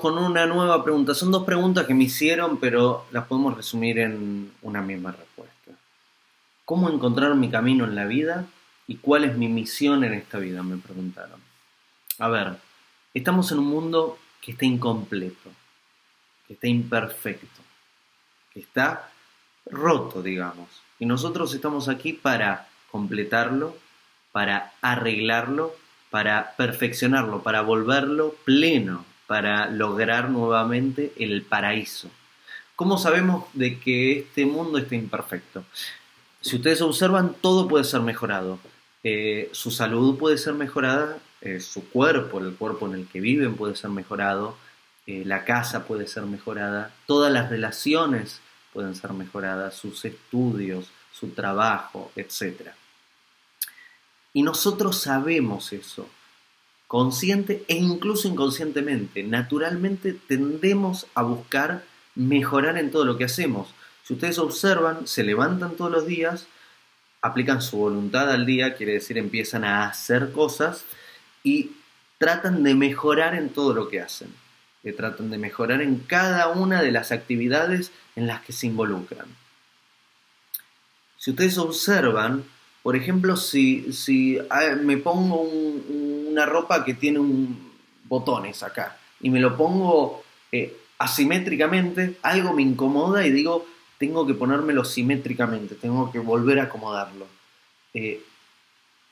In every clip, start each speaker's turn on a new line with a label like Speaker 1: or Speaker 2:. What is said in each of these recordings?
Speaker 1: Con una nueva pregunta. Son dos preguntas que me hicieron, pero las podemos resumir en una misma respuesta. ¿Cómo encontrar mi camino en la vida y cuál es mi misión en esta vida? Me preguntaron. A ver, estamos en un mundo que está incompleto, que está imperfecto, que está roto, digamos. Y nosotros estamos aquí para completarlo, para arreglarlo, para perfeccionarlo, para volverlo pleno, para lograr nuevamente el paraíso. ¿Cómo sabemos de que este mundo está imperfecto? Si ustedes observan, todo puede ser mejorado. Eh, su salud puede ser mejorada, eh, su cuerpo, el cuerpo en el que viven puede ser mejorado, eh, la casa puede ser mejorada, todas las relaciones pueden ser mejoradas, sus estudios, su trabajo, etc. Y nosotros sabemos eso consciente e incluso inconscientemente. Naturalmente tendemos a buscar mejorar en todo lo que hacemos. Si ustedes observan, se levantan todos los días, aplican su voluntad al día, quiere decir empiezan a hacer cosas y tratan de mejorar en todo lo que hacen. Que tratan de mejorar en cada una de las actividades en las que se involucran. Si ustedes observan, por ejemplo, si, si ah, me pongo una ropa que tiene un, botones acá y me lo pongo eh, asimétricamente, algo me incomoda y digo, tengo que ponérmelo simétricamente, tengo que volver a acomodarlo. Eh,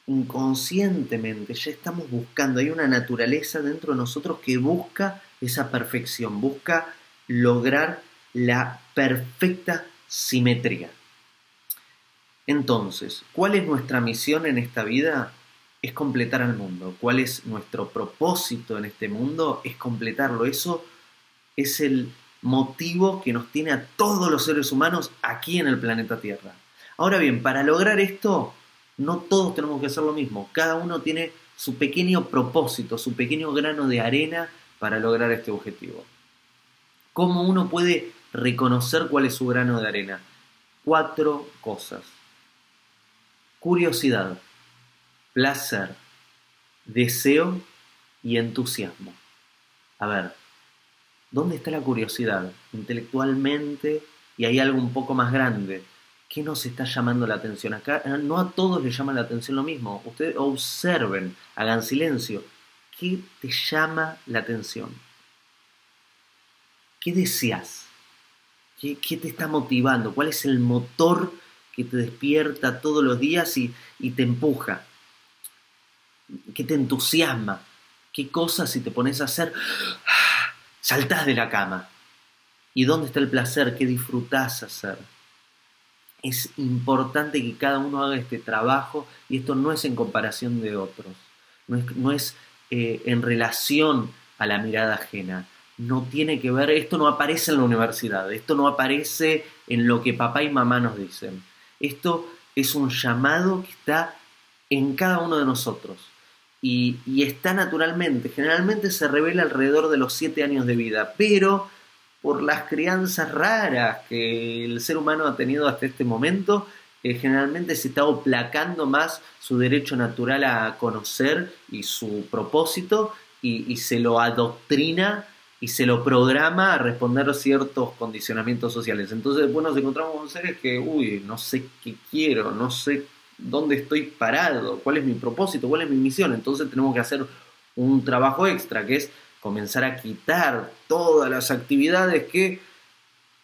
Speaker 1: inconscientemente ya estamos buscando, hay una naturaleza dentro de nosotros que busca esa perfección, busca lograr la perfecta simetría. Entonces, ¿cuál es nuestra misión en esta vida? Es completar al mundo. ¿Cuál es nuestro propósito en este mundo? Es completarlo. Eso es el motivo que nos tiene a todos los seres humanos aquí en el planeta Tierra. Ahora bien, para lograr esto, no todos tenemos que hacer lo mismo. Cada uno tiene su pequeño propósito, su pequeño grano de arena para lograr este objetivo. ¿Cómo uno puede reconocer cuál es su grano de arena? Cuatro cosas curiosidad, placer, deseo y entusiasmo. A ver, ¿dónde está la curiosidad? Intelectualmente y hay algo un poco más grande. ¿Qué nos está llamando la atención? Acá eh, no a todos les llama la atención lo mismo. Ustedes observen, hagan silencio. ¿Qué te llama la atención? ¿Qué deseas? ¿Qué, ¿Qué, te está motivando? ¿Cuál es el motor que te despierta todos los días y, te empuja, que te entusiasma. ¿Qué cosas si te pones a hacer? Saltás de la cama. ¿Y dónde está el placer? ¿Qué disfrutás hacer? Es importante que cada uno haga este trabajo y esto no es en comparación de otros, no es, eh, en relación a la mirada ajena, no tiene que ver, esto no aparece en la universidad, esto no aparece en lo que papá y mamá nos dicen. Esto es un llamado que está en cada uno de nosotros y, está naturalmente. Generalmente se revela alrededor de los siete años de vida, pero por las crianzas raras que el ser humano ha tenido hasta este momento, eh, generalmente se está oplacando más su derecho natural a conocer y su propósito y, y se lo adoctrina y se lo programa a responder a ciertos condicionamientos sociales. Entonces después nos encontramos con seres que, uy, no sé qué quiero, no sé dónde estoy parado, cuál es mi propósito, cuál es mi misión. Entonces tenemos que hacer un trabajo extra, que es comenzar a quitar todas las actividades que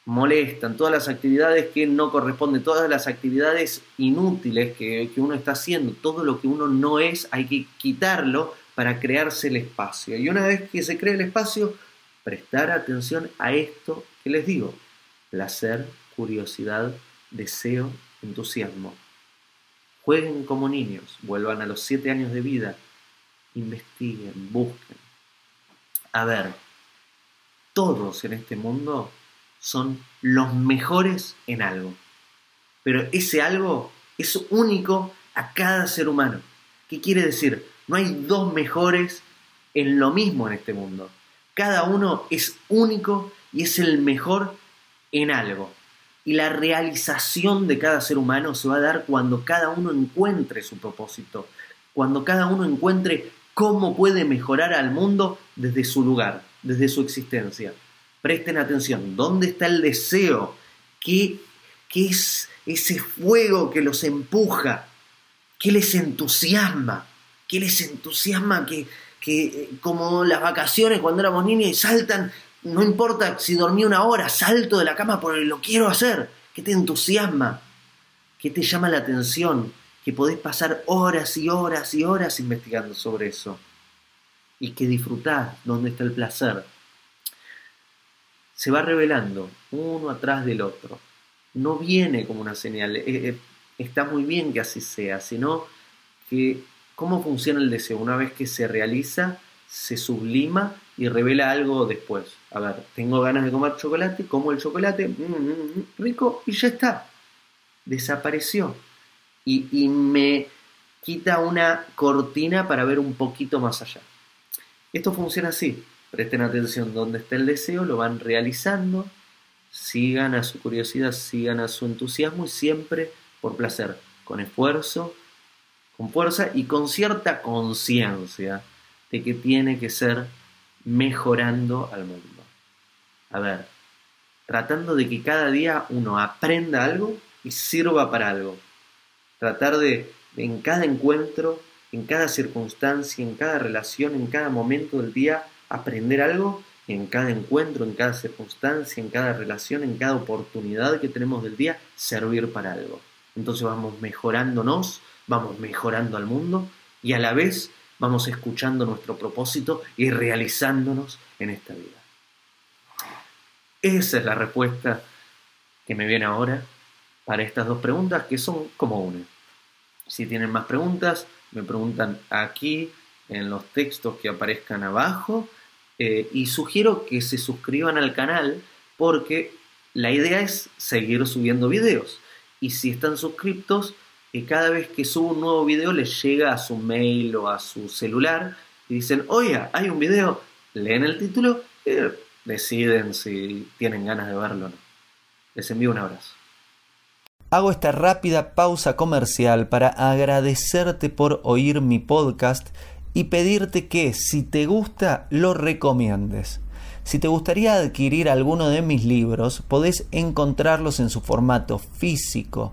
Speaker 1: molestan, todas las actividades que no corresponden, todas las actividades inútiles que, uno está haciendo, todo lo que uno no es, hay que quitarlo para crearse el espacio. Y una vez que se crea el espacio, prestar atención a esto que les digo. Placer, curiosidad, deseo, entusiasmo. Jueguen como niños, vuelvan a los siete años de vida, investiguen, busquen. A ver, todos en este mundo son los mejores en algo. Pero ese algo es único a cada ser humano. ¿Qué quiere decir? No hay dos mejores en lo mismo en este mundo. Cada uno es único y es el mejor en algo. Y la realización de cada ser humano se va a dar cuando cada uno encuentre su propósito, cuando cada uno encuentre cómo puede mejorar al mundo desde su lugar. desde su existencia. Presten atención, ¿dónde está el deseo? ¿Qué, qué es ese fuego que los empuja? ¿Qué les entusiasma? ¿Qué les entusiasma que, que como las vacaciones cuando éramos niños y saltan, no importa si dormí una hora, salto de la cama porque lo quiero hacer? ¿Qué te entusiasma? ¿Qué te llama la atención? Que podés pasar horas y horas y horas investigando sobre eso. Y que disfrutás dónde está el placer se va revelando uno atrás del otro. No viene como una señal, eh, eh, está muy bien que así sea, sino que cómo funciona el deseo. Una vez que se realiza, se sublima y revela algo después. A ver, tengo ganas de comer chocolate, como el chocolate, mm, mm, mm, rico, y ya está. Desapareció. Y, y me quita una cortina para ver un poquito más allá. Esto funciona así. Presten atención donde está el deseo, lo van realizando, sigan a su curiosidad, sigan a su entusiasmo y siempre por placer, con esfuerzo, con fuerza y con cierta conciencia de que tiene que ser mejorando al mundo. A ver, tratando de que cada día uno aprenda algo y sirva para algo. Tratar de, en cada encuentro, en cada circunstancia, en cada relación, en cada momento del día, aprender algo en cada encuentro, en cada circunstancia, en cada relación, en cada oportunidad que tenemos del día, servir para algo. Entonces vamos mejorándonos, vamos mejorando al mundo y a la vez vamos escuchando nuestro propósito y realizándonos en esta vida. Esa es la respuesta que me viene ahora para estas dos preguntas que son como una. Si tienen más preguntas, me preguntan aquí en los textos que aparezcan abajo eh, y sugiero que se suscriban al canal porque la idea es seguir subiendo videos. Y si están suscriptos, eh, cada vez que subo un nuevo video les llega a su mail o a su celular y dicen, oye, hay un video, leen el título y deciden si tienen ganas de verlo o no. Les envío un abrazo.
Speaker 2: Hago esta rápida pausa comercial para agradecerte por oír mi podcast y pedirte que si te gusta lo recomiendes. Si te gustaría adquirir alguno de mis libros, podés encontrarlos en su formato físico